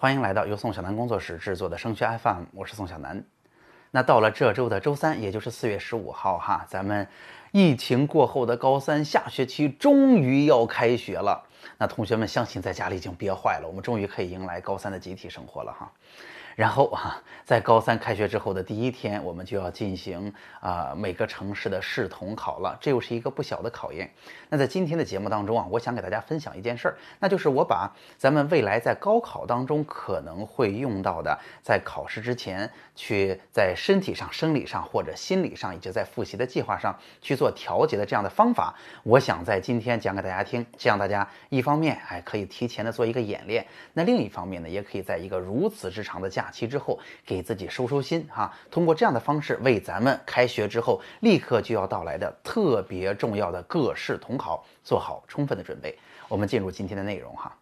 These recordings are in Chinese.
欢迎来到由宋小南工作室制作的升学 FM，我是宋小南。那到了这周的周三，也就是四月十五号哈，咱们疫情过后的高三下学期终于要开学了。那同学们相信在家里已经憋坏了，我们终于可以迎来高三的集体生活了哈。然后啊，在高三开学之后的第一天，我们就要进行啊每个城市的市统考了，这又是一个不小的考验。那在今天的节目当中啊，我想给大家分享一件事儿，那就是我把咱们未来在高考当中可能会用到的，在考试之前去在身体上、生理上或者心理上，以及在复习的计划上去做调节的这样的方法，我想在今天讲给大家听，这样大家一方面哎可以提前的做一个演练，那另一方面呢，也可以在一个如此之长的假期之后，给自己收收心哈。通过这样的方式，为咱们开学之后立刻就要到来的特别重要的各市统考做好充分的准备。我们进入今天的内容哈。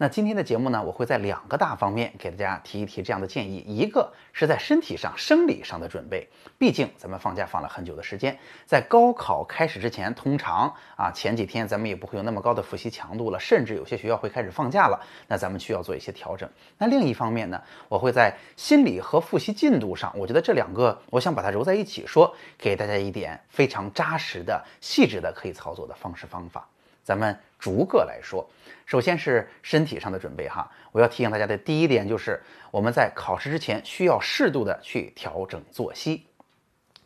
那今天的节目呢，我会在两个大方面给大家提一提这样的建议。一个是在身体上、生理上的准备，毕竟咱们放假放了很久的时间，在高考开始之前，通常啊前几天咱们也不会有那么高的复习强度了，甚至有些学校会开始放假了，那咱们需要做一些调整。那另一方面呢，我会在心理和复习进度上，我觉得这两个我想把它揉在一起说，给大家一点非常扎实的、细致的可以操作的方式方法。咱们逐个来说，首先是身体上的准备哈。我要提醒大家的第一点就是，我们在考试之前需要适度的去调整作息。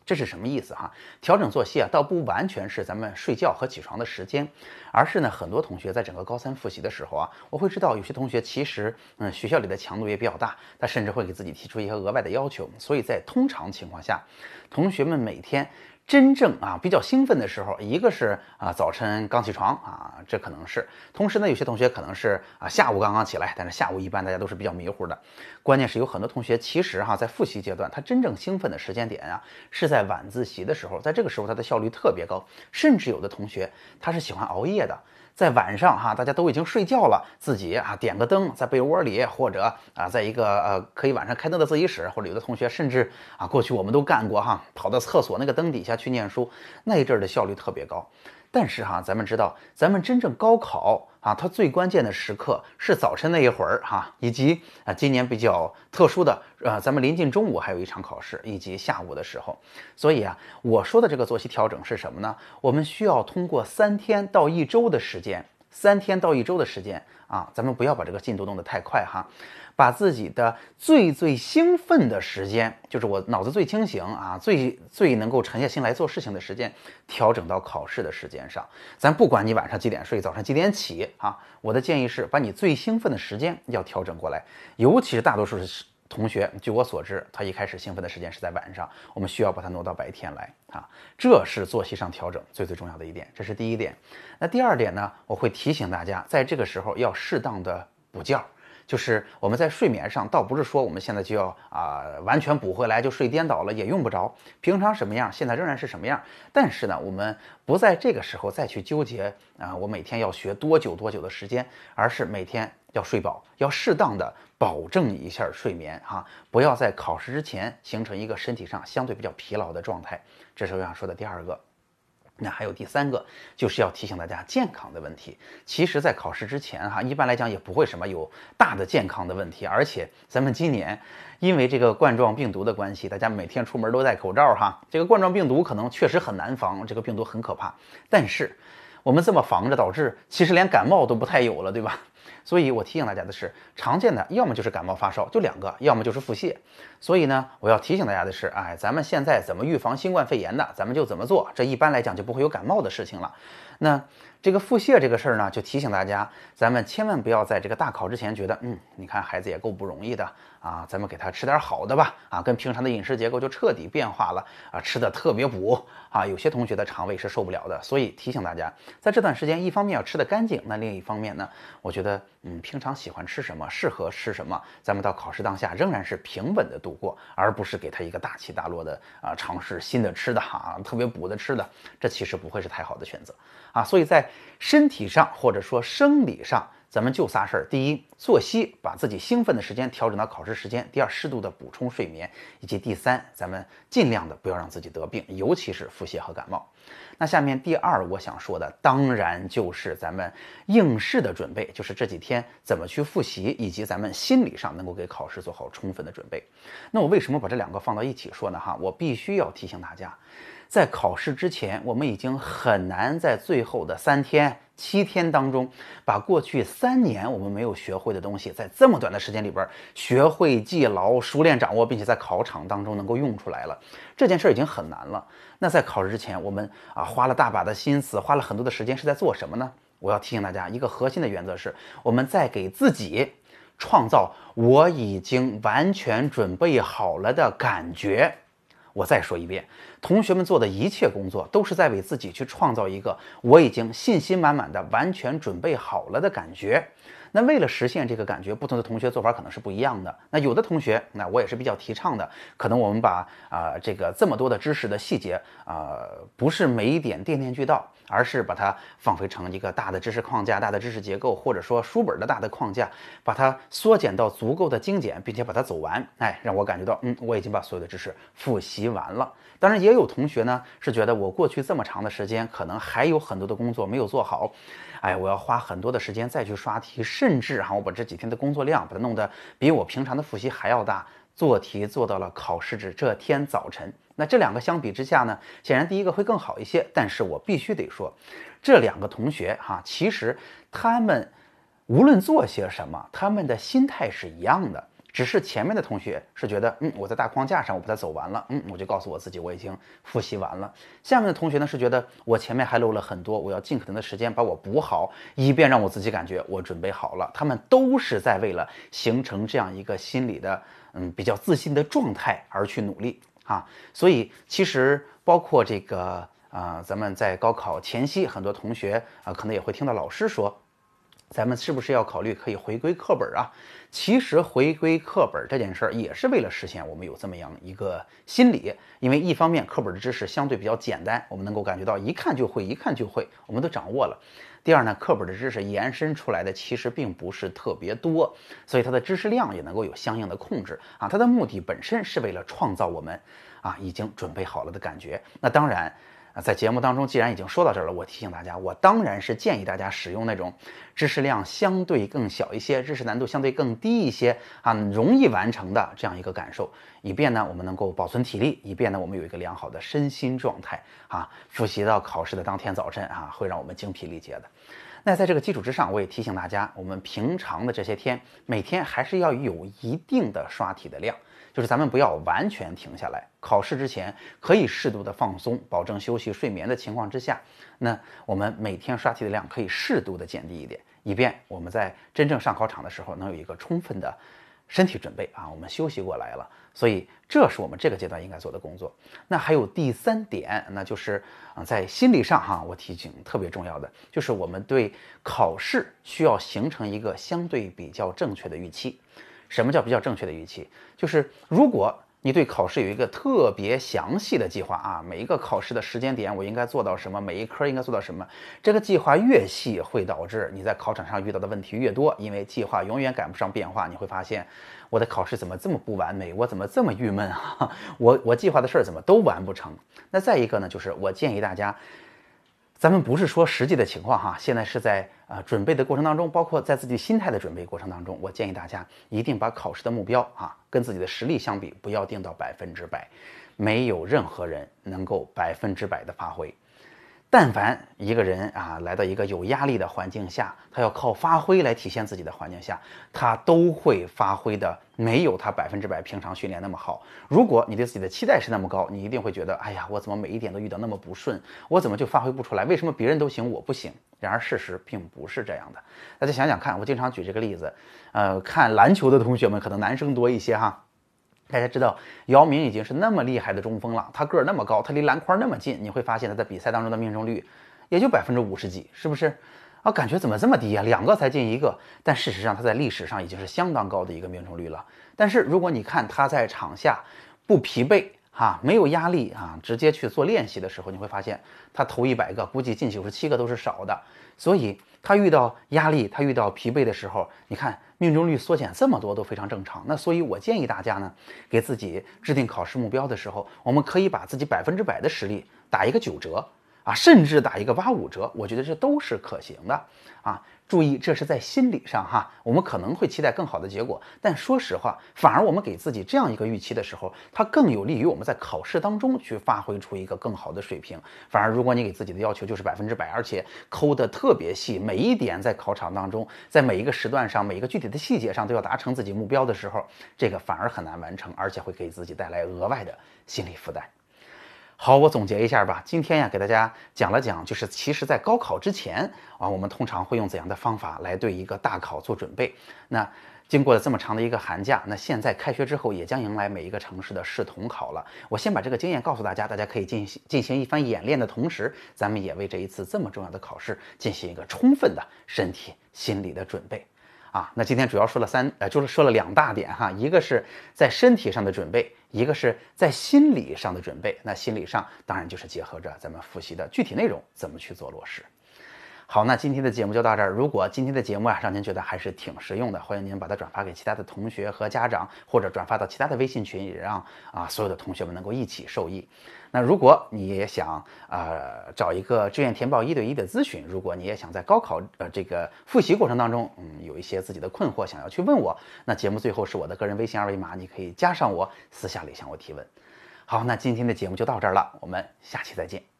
这是什么意思哈？调整作息啊，倒不完全是咱们睡觉和起床的时间，而是呢，很多同学在整个高三复习的时候啊，我会知道有些同学其实嗯学校里的强度也比较大，他甚至会给自己提出一些额外的要求。所以在通常情况下，同学们每天。真正啊比较兴奋的时候，一个是啊早晨刚起床啊，这可能是；同时呢，有些同学可能是啊下午刚刚起来，但是下午一般大家都是比较迷糊的。关键是有很多同学其实哈在复习阶段，他真正兴奋的时间点啊是在晚自习的时候，在这个时候他的效率特别高，甚至有的同学他是喜欢熬夜的。在晚上哈，大家都已经睡觉了，自己啊点个灯，在被窝里，或者啊在一个呃可以晚上开灯的自习室，或者有的同学甚至啊过去我们都干过哈，跑到厕所那个灯底下去念书，那一阵儿的效率特别高。但是哈，咱们知道，咱们真正高考啊，它最关键的时刻是早晨那一会儿哈，以及啊，今年比较特殊的，呃，咱们临近中午还有一场考试，以及下午的时候。所以啊，我说的这个作息调整是什么呢？我们需要通过三天到一周的时间，三天到一周的时间啊，咱们不要把这个进度弄得太快哈。把自己的最最兴奋的时间，就是我脑子最清醒啊，最最能够沉下心来做事情的时间，调整到考试的时间上。咱不管你晚上几点睡，早上几点起啊，我的建议是把你最兴奋的时间要调整过来。尤其是大多数是同学，据我所知，他一开始兴奋的时间是在晚上，我们需要把它挪到白天来啊。这是作息上调整最最重要的一点，这是第一点。那第二点呢，我会提醒大家，在这个时候要适当的补觉。就是我们在睡眠上，倒不是说我们现在就要啊完全补回来就睡颠倒了，也用不着。平常什么样，现在仍然是什么样。但是呢，我们不在这个时候再去纠结啊，我每天要学多久多久的时间，而是每天要睡饱，要适当的保证一下睡眠哈，不要在考试之前形 成一个身体上相对比较疲劳的状态。这是我想说的第二个。那还有第三个，就是要提醒大家健康的问题。其实，在考试之前，哈，一般来讲也不会什么有大的健康的问题。而且，咱们今年因为这个冠状病毒的关系，大家每天出门都戴口罩，哈，这个冠状病毒可能确实很难防，这个病毒很可怕。但是，我们这么防着，导致其实连感冒都不太有了，对吧？所以我提醒大家的是，常见的要么就是感冒发烧，就两个；要么就是腹泻。所以呢，我要提醒大家的是，哎，咱们现在怎么预防新冠肺炎的，咱们就怎么做。这一般来讲就不会有感冒的事情了。那这个腹泻这个事儿呢，就提醒大家，咱们千万不要在这个大考之前觉得，嗯，你看孩子也够不容易的啊，咱们给他吃点好的吧，啊，跟平常的饮食结构就彻底变化了啊，吃的特别补啊，有些同学的肠胃是受不了的。所以提醒大家，在这段时间，一方面要吃的干净，那另一方面呢，我觉得，嗯，平常喜欢吃什么，适合吃什么，咱们到考试当下仍然是平稳的度过，而不是给他一个大起大落的啊，尝试新的吃的哈，特别补的吃的，这其实不会是太好的选择啊。所以在身体上或者说生理上，咱们就仨事儿：第一，作息，把自己兴奋的时间调整到考试时间；第二，适度的补充睡眠；以及第三，咱们尽量的不要让自己得病，尤其是腹泻和感冒。那下面第二我想说的，当然就是咱们应试的准备，就是这几天怎么去复习，以及咱们心理上能够给考试做好充分的准备。那我为什么把这两个放到一起说呢？哈，我必须要提醒大家。在考试之前，我们已经很难在最后的三天、七天当中，把过去三年我们没有学会的东西，在这么短的时间里边学会、记牢、熟练掌握，并且在考场当中能够用出来了。这件事已经很难了。那在考试之前，我们啊花了大把的心思，花了很多的时间，是在做什么呢？我要提醒大家一个核心的原则是：我们在给自己创造我已经完全准备好了的感觉。我再说一遍，同学们做的一切工作都是在为自己去创造一个我已经信心满满的、完全准备好了的感觉。那为了实现这个感觉，不同的同学做法可能是不一样的。那有的同学，那我也是比较提倡的，可能我们把啊这个这么多的知识的细节啊，不是每一点面面俱到，而是把它放回成一个大的知识框架、大的知识结构，或者说书本的大的框架，把它缩减到足够的精简，并且把它走完。哎，让我感觉到，嗯，我已经把所有的知识复习完了。当然，也有同学呢是觉得我过去这么长的时间，可能还有很多的工作没有做好。哎，我要花很多的时间再去刷题，甚至哈，我把这几天的工作量把它弄得比我平常的复习还要大，做题做到了考试日这天早晨。那这两个相比之下呢，显然第一个会更好一些。但是我必须得说，这两个同学哈，其实他们无论做些什么，他们的心态是一样的。只是前面的同学是觉得，嗯，我在大框架上我把它走完了，嗯，我就告诉我自己我已经复习完了。下面的同学呢是觉得我前面还漏了很多，我要尽可能的时间把我补好，以便让我自己感觉我准备好了。他们都是在为了形成这样一个心理的，嗯，比较自信的状态而去努力啊。所以其实包括这个啊，咱们在高考前夕，很多同学啊，可能也会听到老师说。咱们是不是要考虑可以回归课本啊？其实回归课本这件事儿也是为了实现我们有这么样一个心理，因为一方面课本的知识相对比较简单，我们能够感觉到一看就会，一看就会，我们都掌握了。第二呢，课本的知识延伸出来的其实并不是特别多，所以它的知识量也能够有相应的控制啊。它的目的本身是为了创造我们啊已经准备好了的感觉。那当然。啊，在节目当中，既然已经说到这儿了，我提醒大家，我当然是建议大家使用那种知识量相对更小一些、知识难度相对更低一些啊，容易完成的这样一个感受，以便呢我们能够保存体力，以便呢我们有一个良好的身心状态啊，复习到考试的当天早晨啊，会让我们精疲力竭的。那在这个基础之上，我也提醒大家，我们平常的这些天，每天还是要有一定的刷题的量。就是咱们不要完全停下来，考试之前可以适度的放松，保证休息睡眠的情况之下，那我们每天刷题的量可以适度的减低一点，以便我们在真正上考场的时候能有一个充分的身体准备啊，我们休息过来了。所以这是我们这个阶段应该做的工作。那还有第三点，那就是啊，在心理上哈，我提醒特别重要的就是我们对考试需要形成一个相对比较正确的预期。什么叫比较正确的预期？就是如果你对考试有一个特别详细的计划啊，每一个考试的时间点我应该做到什么，每一科应该做到什么，这个计划越细，会导致你在考场上遇到的问题越多，因为计划永远赶不上变化。你会发现，我的考试怎么这么不完美？我怎么这么郁闷啊？我我计划的事儿怎么都完不成？那再一个呢，就是我建议大家。咱们不是说实际的情况哈，现在是在呃准备的过程当中，包括在自己心态的准备过程当中，我建议大家一定把考试的目标啊跟自己的实力相比，不要定到百分之百，没有任何人能够百分之百的发挥。但凡一个人啊，来到一个有压力的环境下，他要靠发挥来体现自己的环境下，他都会发挥的没有他百分之百平常训练那么好。如果你对自己的期待是那么高，你一定会觉得，哎呀，我怎么每一点都遇到那么不顺，我怎么就发挥不出来？为什么别人都行，我不行？然而事实并不是这样的。大家想想看，我经常举这个例子，呃，看篮球的同学们可能男生多一些哈。大家知道姚明已经是那么厉害的中锋了，他个儿那么高，他离篮筐那么近，你会发现他在比赛当中的命中率也就百分之五十几，是不是？啊，感觉怎么这么低啊？两个才进一个，但事实上他在历史上已经是相当高的一个命中率了。但是如果你看他在场下不疲惫哈，没有压力啊，直接去做练习的时候，你会发现他投一百个，估计进九十七个都是少的。所以他遇到压力，他遇到疲惫的时候，你看。命中率缩减这么多都非常正常。那所以，我建议大家呢，给自己制定考试目标的时候，我们可以把自己百分之百的实力打一个九折啊，甚至打一个八五折，我觉得这都是可行的啊。注意，这是在心理上哈，我们可能会期待更好的结果，但说实话，反而我们给自己这样一个预期的时候，它更有利于我们在考试当中去发挥出一个更好的水平。反而，如果你给自己的要求就是百分之百，而且抠得特别细，每一点在考场当中，在每一个时段上，每一个具体的细节上都要达成自己目标的时候，这个反而很难完成，而且会给自己带来额外的心理负担。好，我总结一下吧。今天呀，给大家讲了讲，就是其实，在高考之前啊，我们通常会用怎样的方法来对一个大考做准备。那经过了这么长的一个寒假，那现在开学之后，也将迎来每一个城市的市统考了。我先把这个经验告诉大家，大家可以进行进行一番演练的同时，咱们也为这一次这么重要的考试进行一个充分的身体心理的准备。啊，那今天主要说了三，呃，就是说了两大点哈，一个是在身体上的准备，一个是在心理上的准备。那心理上当然就是结合着咱们复习的具体内容怎么去做落实。好，那今天的节目就到这儿。如果今天的节目啊让您觉得还是挺实用的，欢迎您把它转发给其他的同学和家长，或者转发到其他的微信群，也让啊所有的同学们能够一起受益。那如果你也想呃找一个志愿填报一对一的咨询，如果你也想在高考呃这个复习过程当中，嗯有一些自己的困惑想要去问我，那节目最后是我的个人微信二维码，你可以加上我，私下里向我提问。好，那今天的节目就到这儿了，我们下期再见。